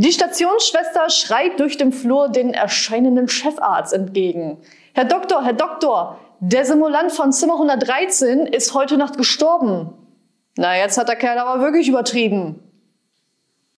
Die Stationsschwester schreit durch den Flur den erscheinenden Chefarzt entgegen. Herr Doktor, Herr Doktor, der Simulant von Zimmer 113 ist heute Nacht gestorben. Na, jetzt hat der Kerl aber wirklich übertrieben.